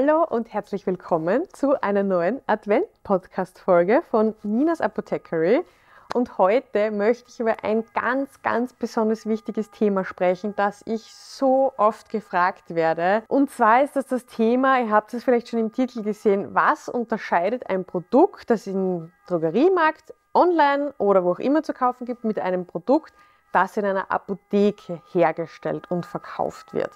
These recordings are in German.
Hallo und herzlich willkommen zu einer neuen Advent-Podcast-Folge von Ninas Apothecary. Und heute möchte ich über ein ganz, ganz besonders wichtiges Thema sprechen, das ich so oft gefragt werde. Und zwar ist das das Thema, ihr habt es vielleicht schon im Titel gesehen, was unterscheidet ein Produkt, das im Drogeriemarkt, online oder wo auch immer zu kaufen gibt, mit einem Produkt, das in einer Apotheke hergestellt und verkauft wird.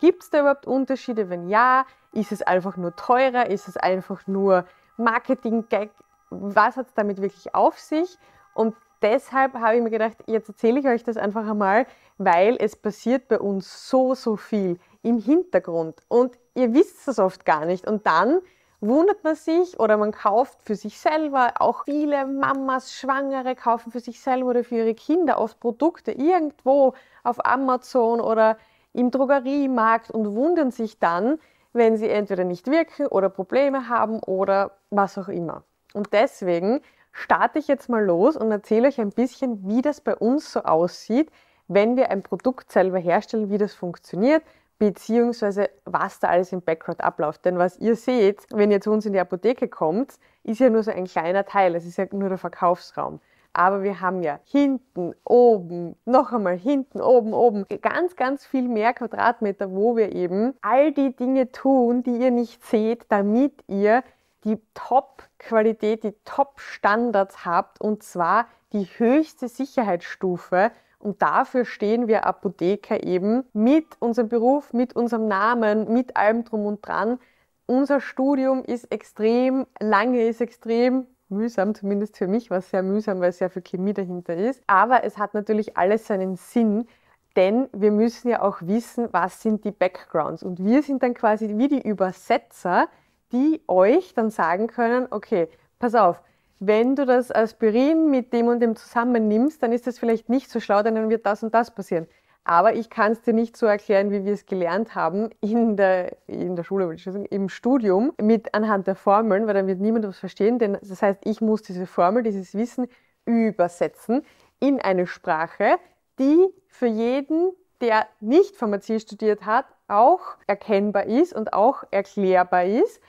Gibt es da überhaupt Unterschiede? Wenn ja, ist es einfach nur teurer? Ist es einfach nur Marketing-Gag? Was hat es damit wirklich auf sich? Und deshalb habe ich mir gedacht, jetzt erzähle ich euch das einfach einmal, weil es passiert bei uns so, so viel im Hintergrund und ihr wisst es oft gar nicht. Und dann wundert man sich oder man kauft für sich selber, auch viele Mamas, Schwangere kaufen für sich selber oder für ihre Kinder oft Produkte irgendwo auf Amazon oder im Drogeriemarkt und wundern sich dann, wenn sie entweder nicht wirken oder Probleme haben oder was auch immer. Und deswegen starte ich jetzt mal los und erzähle euch ein bisschen, wie das bei uns so aussieht, wenn wir ein Produkt selber herstellen, wie das funktioniert, beziehungsweise was da alles im Background abläuft. Denn was ihr seht, wenn ihr zu uns in die Apotheke kommt, ist ja nur so ein kleiner Teil, es ist ja nur der Verkaufsraum. Aber wir haben ja hinten, oben, noch einmal hinten, oben, oben, ganz, ganz viel mehr Quadratmeter, wo wir eben all die Dinge tun, die ihr nicht seht, damit ihr die Top-Qualität, die Top-Standards habt und zwar die höchste Sicherheitsstufe. Und dafür stehen wir Apotheker eben mit unserem Beruf, mit unserem Namen, mit allem drum und dran. Unser Studium ist extrem lange, ist extrem mühsam, zumindest für mich war es sehr mühsam, weil sehr viel Chemie dahinter ist. Aber es hat natürlich alles seinen Sinn, denn wir müssen ja auch wissen, was sind die Backgrounds. Und wir sind dann quasi wie die Übersetzer, die euch dann sagen können, okay, pass auf, wenn du das Aspirin mit dem und dem zusammennimmst, dann ist das vielleicht nicht so schlau, denn dann wird das und das passieren. Aber ich kann es dir nicht so erklären, wie wir es gelernt haben in der, in der Schule, im Studium, mit anhand der Formeln, weil dann wird niemand was verstehen. Denn das heißt, ich muss diese Formel, dieses Wissen übersetzen in eine Sprache, die für jeden, der nicht Pharmazie studiert hat, auch erkennbar ist und auch erklärbar ist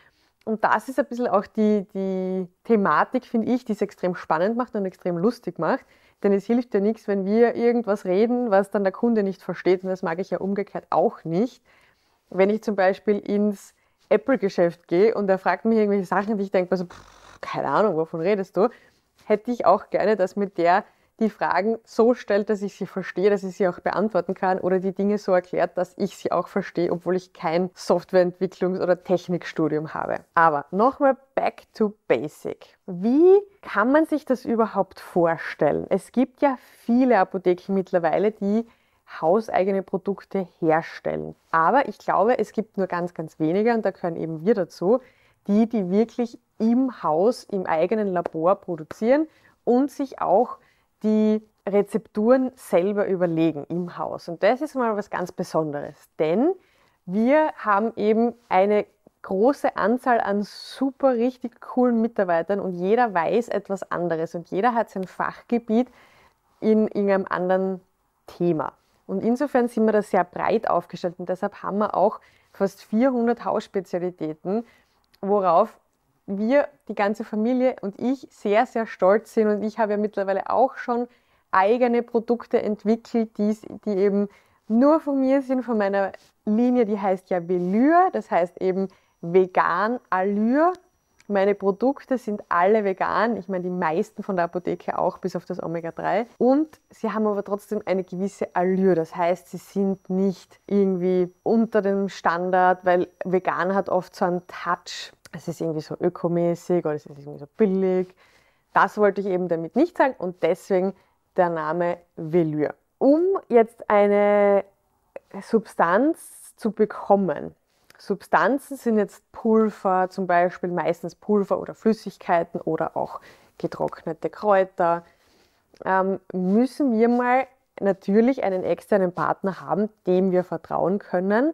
und das ist ein bisschen auch die, die Thematik, finde ich, die es extrem spannend macht und extrem lustig macht. Denn es hilft ja nichts, wenn wir irgendwas reden, was dann der Kunde nicht versteht. Und das mag ich ja umgekehrt auch nicht. Wenn ich zum Beispiel ins Apple-Geschäft gehe und er fragt mich irgendwelche Sachen, die ich denke, also, pff, keine Ahnung, wovon redest du, hätte ich auch gerne, dass mit der die Fragen so stellt, dass ich sie verstehe, dass ich sie auch beantworten kann oder die Dinge so erklärt, dass ich sie auch verstehe, obwohl ich kein Softwareentwicklungs- oder Technikstudium habe. Aber nochmal back to basic. Wie kann man sich das überhaupt vorstellen? Es gibt ja viele Apotheken mittlerweile, die hauseigene Produkte herstellen. Aber ich glaube, es gibt nur ganz, ganz wenige, und da gehören eben wir dazu, die, die wirklich im Haus, im eigenen Labor produzieren und sich auch die Rezepturen selber überlegen im Haus. Und das ist mal was ganz Besonderes, denn wir haben eben eine große Anzahl an super richtig coolen Mitarbeitern und jeder weiß etwas anderes und jeder hat sein Fachgebiet in irgendeinem anderen Thema. Und insofern sind wir da sehr breit aufgestellt und deshalb haben wir auch fast 400 Hausspezialitäten, worauf wir, die ganze Familie und ich sehr, sehr stolz sind. Und ich habe ja mittlerweile auch schon eigene Produkte entwickelt, die, die eben nur von mir sind, von meiner Linie, die heißt ja Velour, das heißt eben vegan Allure. Meine Produkte sind alle vegan, ich meine die meisten von der Apotheke auch, bis auf das Omega-3. Und sie haben aber trotzdem eine gewisse Allure, das heißt, sie sind nicht irgendwie unter dem Standard, weil vegan hat oft so einen Touch, es ist irgendwie so ökomäßig oder es ist irgendwie so billig. Das wollte ich eben damit nicht sagen und deswegen der Name Velour. Um jetzt eine Substanz zu bekommen, Substanzen sind jetzt Pulver, zum Beispiel meistens Pulver oder Flüssigkeiten oder auch getrocknete Kräuter, ähm, müssen wir mal natürlich einen externen Partner haben, dem wir vertrauen können,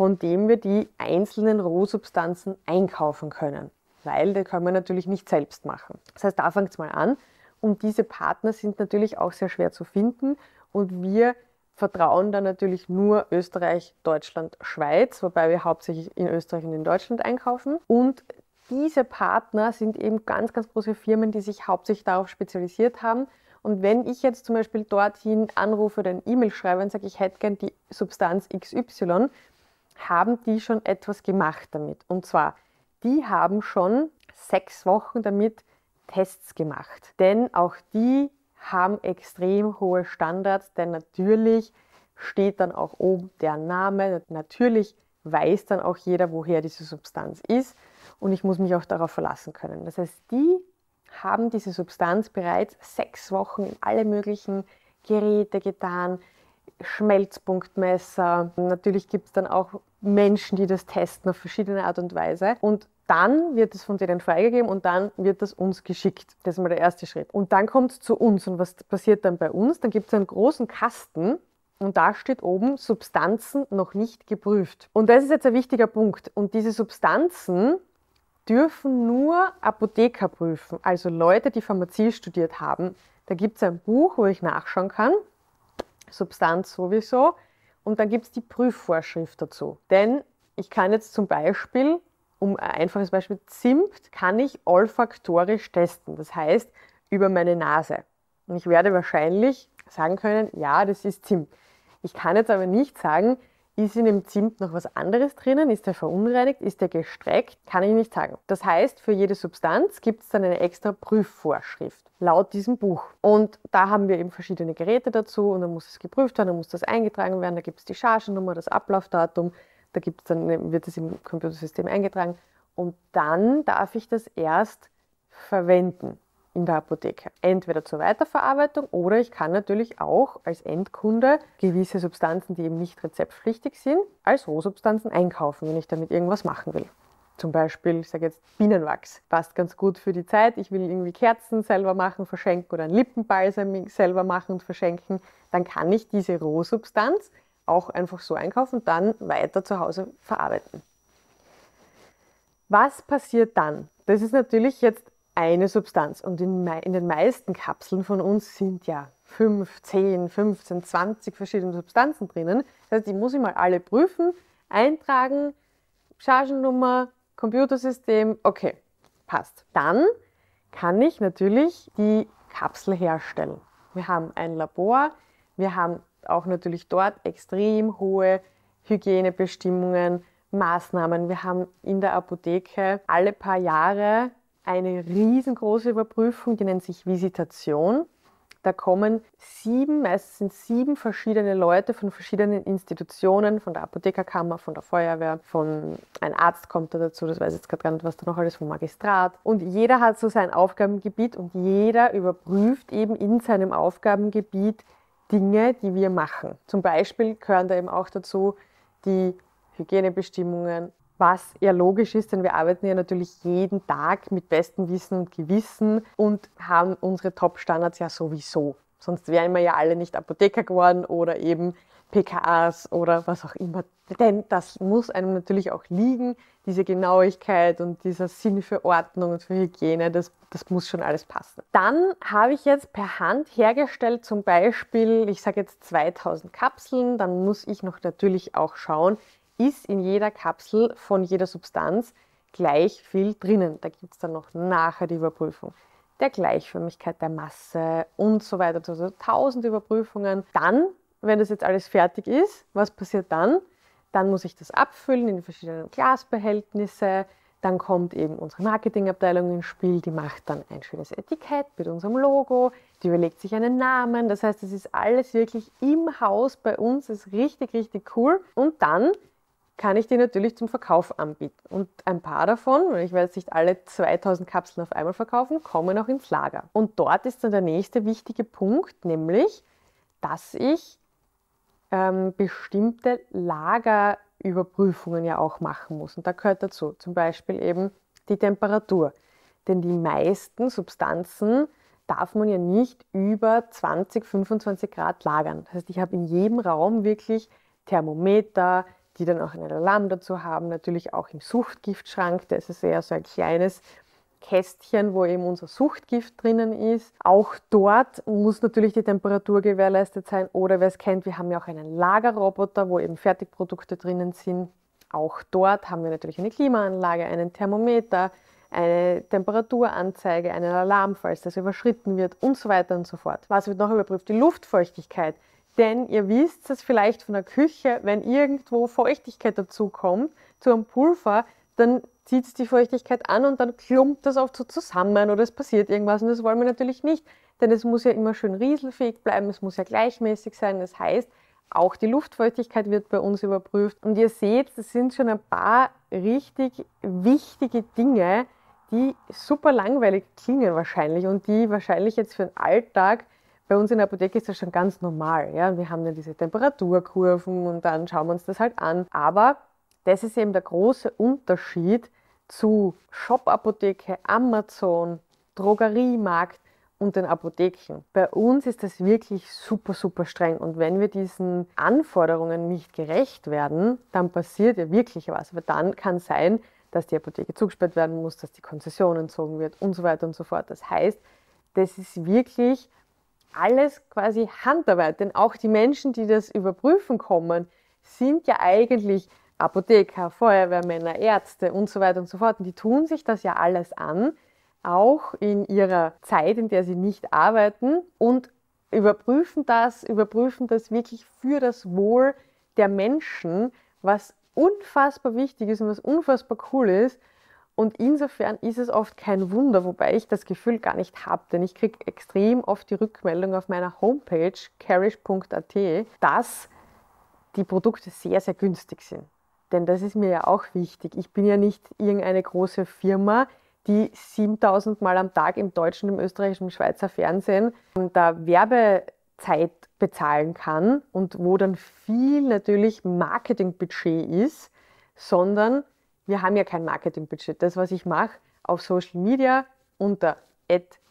von dem wir die einzelnen Rohsubstanzen einkaufen können. Weil das können wir natürlich nicht selbst machen. Das heißt, da fängt es mal an. Und diese Partner sind natürlich auch sehr schwer zu finden. Und wir vertrauen dann natürlich nur Österreich, Deutschland, Schweiz, wobei wir hauptsächlich in Österreich und in Deutschland einkaufen. Und diese Partner sind eben ganz, ganz große Firmen, die sich hauptsächlich darauf spezialisiert haben. Und wenn ich jetzt zum Beispiel dorthin anrufe oder eine E-Mail schreibe und sage, ich hätte gern die Substanz XY, haben die schon etwas gemacht damit. Und zwar, die haben schon sechs Wochen damit Tests gemacht. Denn auch die haben extrem hohe Standards, denn natürlich steht dann auch oben der Name. Natürlich weiß dann auch jeder, woher diese Substanz ist und ich muss mich auch darauf verlassen können. Das heißt, die haben diese Substanz bereits sechs Wochen in alle möglichen Geräte getan, Schmelzpunktmesser. Natürlich gibt es dann auch Menschen, die das testen auf verschiedene Art und Weise. Und dann wird es von denen freigegeben und dann wird das uns geschickt. Das ist mal der erste Schritt. Und dann kommt es zu uns. Und was passiert dann bei uns? Dann gibt es einen großen Kasten und da steht oben Substanzen noch nicht geprüft. Und das ist jetzt ein wichtiger Punkt. Und diese Substanzen dürfen nur Apotheker prüfen, also Leute, die Pharmazie studiert haben. Da gibt es ein Buch, wo ich nachschauen kann. Substanz sowieso. Und dann gibt es die Prüfvorschrift dazu. Denn ich kann jetzt zum Beispiel, um ein einfaches Beispiel, Zimt kann ich olfaktorisch testen. Das heißt, über meine Nase. Und ich werde wahrscheinlich sagen können, ja, das ist Zimt. Ich kann jetzt aber nicht sagen, ist in dem Zimt noch was anderes drinnen? Ist der verunreinigt? Ist der gestreckt? Kann ich nicht sagen. Das heißt, für jede Substanz gibt es dann eine extra Prüfvorschrift laut diesem Buch. Und da haben wir eben verschiedene Geräte dazu und dann muss es geprüft werden, dann muss das eingetragen werden, da gibt es die Chargennummer, das Ablaufdatum, da gibt's dann, wird es im Computersystem eingetragen und dann darf ich das erst verwenden in der Apotheke. Entweder zur Weiterverarbeitung oder ich kann natürlich auch als Endkunde gewisse Substanzen, die eben nicht rezeptpflichtig sind, als Rohsubstanzen einkaufen, wenn ich damit irgendwas machen will. Zum Beispiel, ich sage jetzt Bienenwachs, passt ganz gut für die Zeit. Ich will irgendwie Kerzen selber machen, verschenken oder ein Lippenbalsam selber machen und verschenken. Dann kann ich diese Rohsubstanz auch einfach so einkaufen und dann weiter zu Hause verarbeiten. Was passiert dann? Das ist natürlich jetzt eine Substanz. Und in, in, den meisten Kapseln von uns sind ja 5, 10, 15, 20 verschiedene Substanzen drinnen. Das heißt, die muss ich mal alle prüfen, eintragen, Chargennummer, Computersystem, okay, passt. Dann kann ich natürlich die Kapsel herstellen. Wir haben ein Labor, wir haben auch natürlich dort extrem hohe Hygienebestimmungen, Maßnahmen. Wir haben in der Apotheke alle paar Jahre eine riesengroße Überprüfung, die nennt sich Visitation. Da kommen sieben, meistens sind sieben verschiedene Leute von verschiedenen Institutionen, von der Apothekerkammer, von der Feuerwehr, von ein Arzt kommt da dazu, das weiß ich jetzt gerade gar nicht, was da noch alles, vom Magistrat. Und jeder hat so sein Aufgabengebiet und jeder überprüft eben in seinem Aufgabengebiet Dinge, die wir machen. Zum Beispiel gehören da eben auch dazu die Hygienebestimmungen, was ja logisch ist, denn wir arbeiten ja natürlich jeden Tag mit bestem Wissen und Gewissen und haben unsere Top-Standards ja sowieso. Sonst wären wir ja alle nicht Apotheker geworden oder eben PKAs oder was auch immer. Denn das muss einem natürlich auch liegen, diese Genauigkeit und dieser Sinn für Ordnung und für Hygiene, das, das muss schon alles passen. Dann habe ich jetzt per Hand hergestellt, zum Beispiel, ich sage jetzt 2000 Kapseln, dann muss ich noch natürlich auch schauen, ist in jeder Kapsel von jeder Substanz gleich viel drinnen. Da gibt es dann noch nachher die Überprüfung der Gleichförmigkeit der Masse und so weiter. Also tausend Überprüfungen. Dann, wenn das jetzt alles fertig ist, was passiert dann? Dann muss ich das abfüllen in verschiedenen Glasbehältnisse. Dann kommt eben unsere Marketingabteilung ins Spiel, die macht dann ein schönes Etikett mit unserem Logo, die überlegt sich einen Namen. Das heißt, es ist alles wirklich im Haus bei uns, das ist richtig, richtig cool. Und dann kann ich die natürlich zum Verkauf anbieten. Und ein paar davon, weil ich werde nicht alle 2000 Kapseln auf einmal verkaufen, kommen auch ins Lager. Und dort ist dann der nächste wichtige Punkt, nämlich, dass ich ähm, bestimmte Lagerüberprüfungen ja auch machen muss. Und da gehört dazu zum Beispiel eben die Temperatur. Denn die meisten Substanzen darf man ja nicht über 20, 25 Grad lagern. Das heißt, ich habe in jedem Raum wirklich Thermometer, die dann auch einen Alarm dazu haben, natürlich auch im Suchtgiftschrank, das ist eher so ein kleines Kästchen, wo eben unser Suchtgift drinnen ist. Auch dort muss natürlich die Temperatur gewährleistet sein. Oder wer es kennt, wir haben ja auch einen Lagerroboter, wo eben Fertigprodukte drinnen sind. Auch dort haben wir natürlich eine Klimaanlage, einen Thermometer, eine Temperaturanzeige, einen Alarm, falls das überschritten wird und so weiter und so fort. Was wird noch überprüft? Die Luftfeuchtigkeit. Denn ihr wisst es vielleicht von der Küche, wenn irgendwo Feuchtigkeit dazukommt, zu einem Pulver, dann zieht es die Feuchtigkeit an und dann klumpt das oft so zusammen oder es passiert irgendwas und das wollen wir natürlich nicht, denn es muss ja immer schön rieselfähig bleiben, es muss ja gleichmäßig sein. Das heißt, auch die Luftfeuchtigkeit wird bei uns überprüft. Und ihr seht, das sind schon ein paar richtig wichtige Dinge, die super langweilig klingen wahrscheinlich und die wahrscheinlich jetzt für den Alltag bei uns in der Apotheke ist das schon ganz normal. Ja? Wir haben dann diese Temperaturkurven und dann schauen wir uns das halt an. Aber das ist eben der große Unterschied zu Shop-Apotheke, Amazon, Drogeriemarkt und den Apotheken. Bei uns ist das wirklich super, super streng. Und wenn wir diesen Anforderungen nicht gerecht werden, dann passiert ja wirklich was. Aber dann kann sein, dass die Apotheke zugesperrt werden muss, dass die Konzession entzogen wird und so weiter und so fort. Das heißt, das ist wirklich alles quasi Handarbeit. Denn auch die Menschen, die das überprüfen kommen, sind ja eigentlich Apotheker, Feuerwehrmänner, Ärzte und so weiter und so fort. Und die tun sich das ja alles an, auch in ihrer Zeit, in der sie nicht arbeiten und überprüfen das, überprüfen das wirklich für das Wohl der Menschen, was unfassbar wichtig ist und was unfassbar cool ist. Und insofern ist es oft kein Wunder, wobei ich das Gefühl gar nicht habe, denn ich kriege extrem oft die Rückmeldung auf meiner Homepage carish.at, dass die Produkte sehr, sehr günstig sind. Denn das ist mir ja auch wichtig. Ich bin ja nicht irgendeine große Firma, die 7000 Mal am Tag im deutschen, im österreichischen, im Schweizer Fernsehen da Werbezeit bezahlen kann und wo dann viel natürlich Marketingbudget ist, sondern wir haben ja kein Marketingbudget. Das, was ich mache auf Social Media unter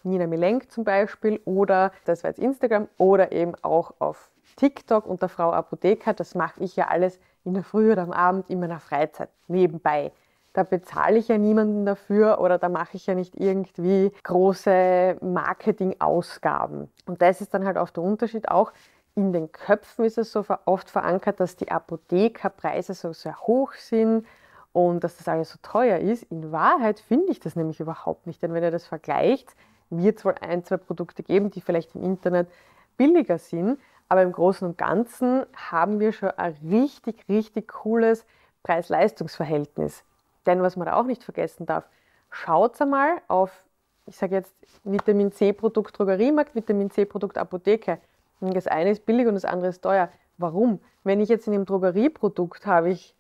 Nina Milenk zum Beispiel oder das war jetzt Instagram oder eben auch auf TikTok unter Frau Apotheker, das mache ich ja alles in der Früh oder am Abend in meiner Freizeit nebenbei. Da bezahle ich ja niemanden dafür oder da mache ich ja nicht irgendwie große Marketingausgaben. Und das ist dann halt auch der Unterschied. Auch in den Köpfen ist es so oft verankert, dass die Apothekerpreise so sehr hoch sind und dass das alles so teuer ist. In Wahrheit finde ich das nämlich überhaupt nicht, denn wenn ihr das vergleicht, wird es wohl ein, zwei Produkte geben, die vielleicht im Internet billiger sind, aber im Großen und Ganzen haben wir schon ein richtig, richtig cooles Preis-Leistungs-Verhältnis. Denn was man da auch nicht vergessen darf, schaut einmal auf, ich sage jetzt Vitamin C-Produkt Drogeriemarkt, Vitamin C-Produkt Apotheke. Das eine ist billig und das andere ist teuer. Warum? Wenn ich jetzt in dem Drogerieprodukt habe ich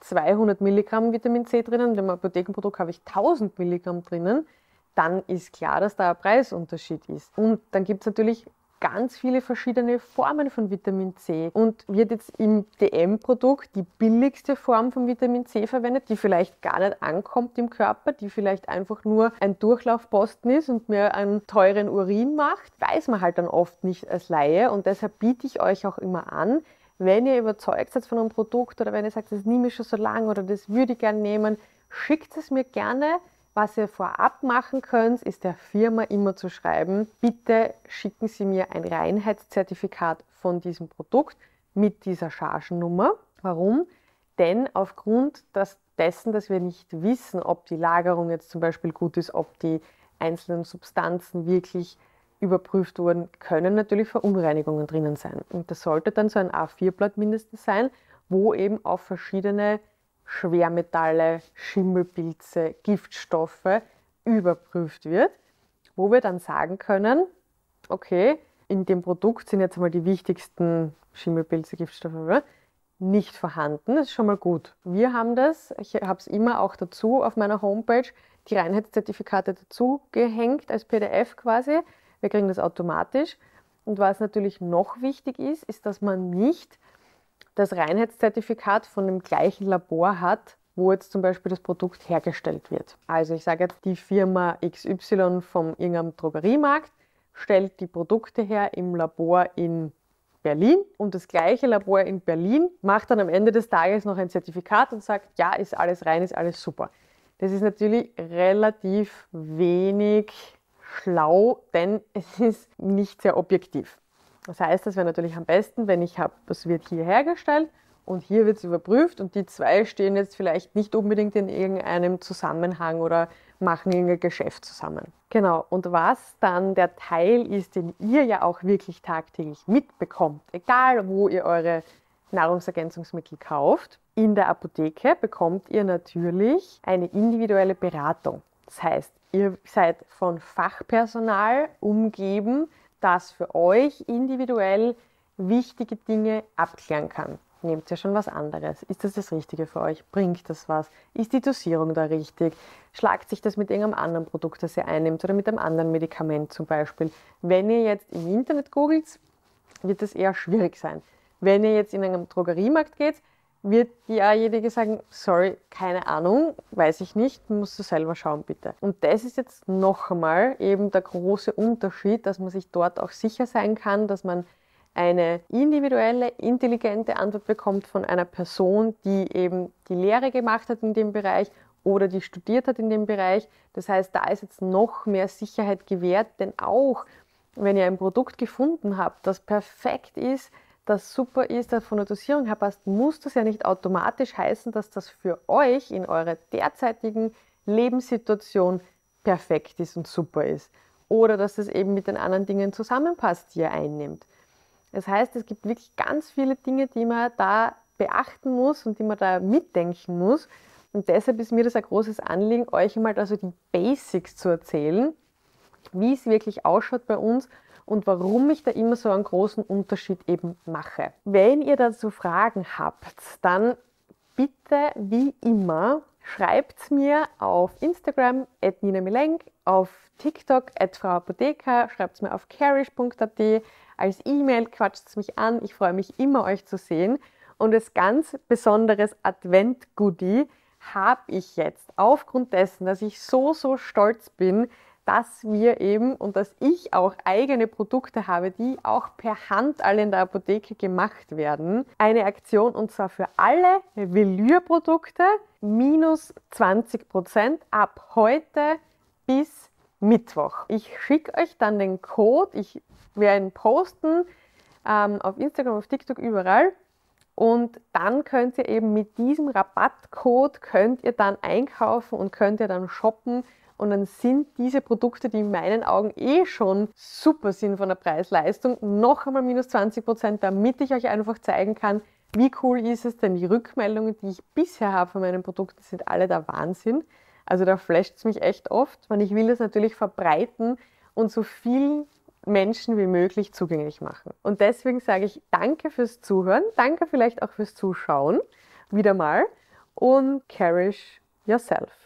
200 Milligramm Vitamin C drinnen, in dem Apothekenprodukt habe ich 1000 Milligramm drinnen, dann ist klar, dass da ein Preisunterschied ist. Und dann gibt es natürlich ganz viele verschiedene Formen von Vitamin C und wird jetzt im DM-Produkt die billigste Form von Vitamin C verwendet, die vielleicht gar nicht ankommt im Körper, die vielleicht einfach nur ein Durchlaufposten ist und mir einen teuren Urin macht, weiß man halt dann oft nicht als Laie und deshalb biete ich euch auch immer an, wenn ihr überzeugt seid von einem Produkt oder wenn ihr sagt, das nehme ich schon so lange oder das würde ich gerne nehmen, schickt es mir gerne was ihr vorab machen könnt, ist der Firma immer zu schreiben, bitte schicken Sie mir ein Reinheitszertifikat von diesem Produkt mit dieser Chargennummer. Warum? Denn aufgrund dessen, dass wir nicht wissen, ob die Lagerung jetzt zum Beispiel gut ist, ob die einzelnen Substanzen wirklich überprüft wurden, können natürlich Verunreinigungen drinnen sein. Und das sollte dann so ein A4-Blatt mindestens sein, wo eben auf verschiedene Schwermetalle, Schimmelpilze, Giftstoffe überprüft wird, wo wir dann sagen können, okay, in dem Produkt sind jetzt einmal die wichtigsten Schimmelpilze, Giftstoffe nicht vorhanden. Das ist schon mal gut. Wir haben das, ich habe es immer auch dazu auf meiner Homepage, die Reinheitszertifikate dazu gehängt als PDF quasi. Wir kriegen das automatisch. Und was natürlich noch wichtig ist, ist, dass man nicht das Reinheitszertifikat von dem gleichen Labor hat, wo jetzt zum Beispiel das Produkt hergestellt wird. Also ich sage jetzt, die Firma XY vom irgendeinem Drogeriemarkt stellt die Produkte her im Labor in Berlin und das gleiche Labor in Berlin macht dann am Ende des Tages noch ein Zertifikat und sagt, ja, ist alles rein, ist alles super. Das ist natürlich relativ wenig schlau, denn es ist nicht sehr objektiv. Das heißt, es wäre natürlich am besten, wenn ich habe, das wird hier hergestellt und hier wird es überprüft und die zwei stehen jetzt vielleicht nicht unbedingt in irgendeinem Zusammenhang oder machen irgendein Geschäft zusammen. Genau, und was dann der Teil ist, den ihr ja auch wirklich tagtäglich mitbekommt, egal wo ihr eure Nahrungsergänzungsmittel kauft, in der Apotheke bekommt ihr natürlich eine individuelle Beratung. Das heißt, ihr seid von Fachpersonal umgeben, das für euch individuell wichtige Dinge abklären kann nehmt ihr schon was anderes. Ist das das Richtige für euch? Bringt das was? Ist die Dosierung da richtig? Schlagt sich das mit irgendeinem anderen Produkt, das ihr einnimmt oder mit einem anderen Medikament zum Beispiel? Wenn ihr jetzt im Internet googelt, wird das eher schwierig sein. Wenn ihr jetzt in einem Drogeriemarkt geht, wird diejenige sagen, sorry, keine Ahnung, weiß ich nicht, musst du selber schauen bitte. Und das ist jetzt noch einmal eben der große Unterschied, dass man sich dort auch sicher sein kann, dass man eine individuelle, intelligente Antwort bekommt von einer Person, die eben die Lehre gemacht hat in dem Bereich oder die studiert hat in dem Bereich. Das heißt, da ist jetzt noch mehr Sicherheit gewährt, denn auch wenn ihr ein Produkt gefunden habt, das perfekt ist, das super ist, das von der Dosierung her passt, muss das ja nicht automatisch heißen, dass das für euch in eurer derzeitigen Lebenssituation perfekt ist und super ist. Oder dass es eben mit den anderen Dingen zusammenpasst, die ihr einnimmt. Das heißt, es gibt wirklich ganz viele Dinge, die man da beachten muss und die man da mitdenken muss. Und deshalb ist mir das ein großes Anliegen, euch einmal also die Basics zu erzählen, wie es wirklich ausschaut bei uns und warum ich da immer so einen großen Unterschied eben mache. Wenn ihr dazu Fragen habt, dann bitte wie immer schreibt mir auf Instagram at Nina Milenk, auf TikTok at Frau Apotheker, schreibt mir auf carish.at, als E-Mail quatscht es mich an. Ich freue mich immer, euch zu sehen. Und als ganz besonderes Advent-Goodie habe ich jetzt aufgrund dessen, dass ich so, so stolz bin, dass wir eben und dass ich auch eigene Produkte habe, die auch per Hand alle in der Apotheke gemacht werden. Eine Aktion und zwar für alle Velour-Produkte minus 20% ab heute bis Mittwoch. Ich schicke euch dann den Code, ich werde ihn posten ähm, auf Instagram, auf TikTok, überall. Und dann könnt ihr eben mit diesem Rabattcode könnt ihr dann einkaufen und könnt ihr dann shoppen. Und dann sind diese Produkte, die in meinen Augen eh schon super sind von der Preis-Leistung, noch einmal minus 20 Prozent, damit ich euch einfach zeigen kann, wie cool ist es denn. Die Rückmeldungen, die ich bisher habe von meinen Produkten, sind alle der Wahnsinn. Also da flasht es mich echt oft. Und ich will das natürlich verbreiten und so vielen Menschen wie möglich zugänglich machen. Und deswegen sage ich danke fürs Zuhören, danke vielleicht auch fürs Zuschauen, wieder mal und cherish yourself.